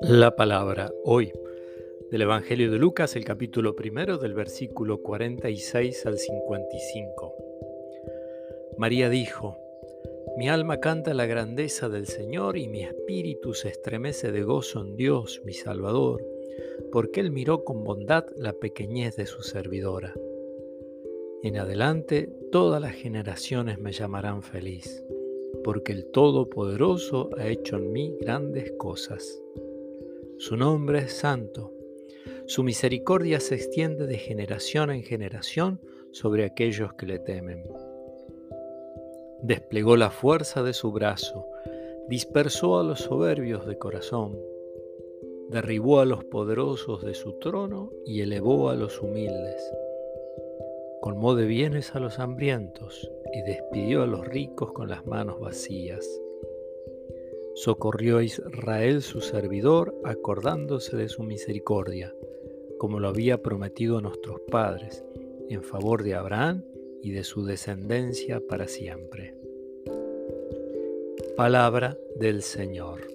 La palabra hoy del Evangelio de Lucas, el capítulo primero del versículo 46 al 55. María dijo, Mi alma canta la grandeza del Señor y mi espíritu se estremece de gozo en Dios, mi Salvador, porque Él miró con bondad la pequeñez de su servidora. En adelante todas las generaciones me llamarán feliz, porque el Todopoderoso ha hecho en mí grandes cosas. Su nombre es santo. Su misericordia se extiende de generación en generación sobre aquellos que le temen. Desplegó la fuerza de su brazo, dispersó a los soberbios de corazón, derribó a los poderosos de su trono y elevó a los humildes. Colmó de bienes a los hambrientos y despidió a los ricos con las manos vacías. Socorrió a Israel su servidor, acordándose de su misericordia, como lo había prometido a nuestros padres, en favor de Abraham y de su descendencia para siempre. Palabra del Señor.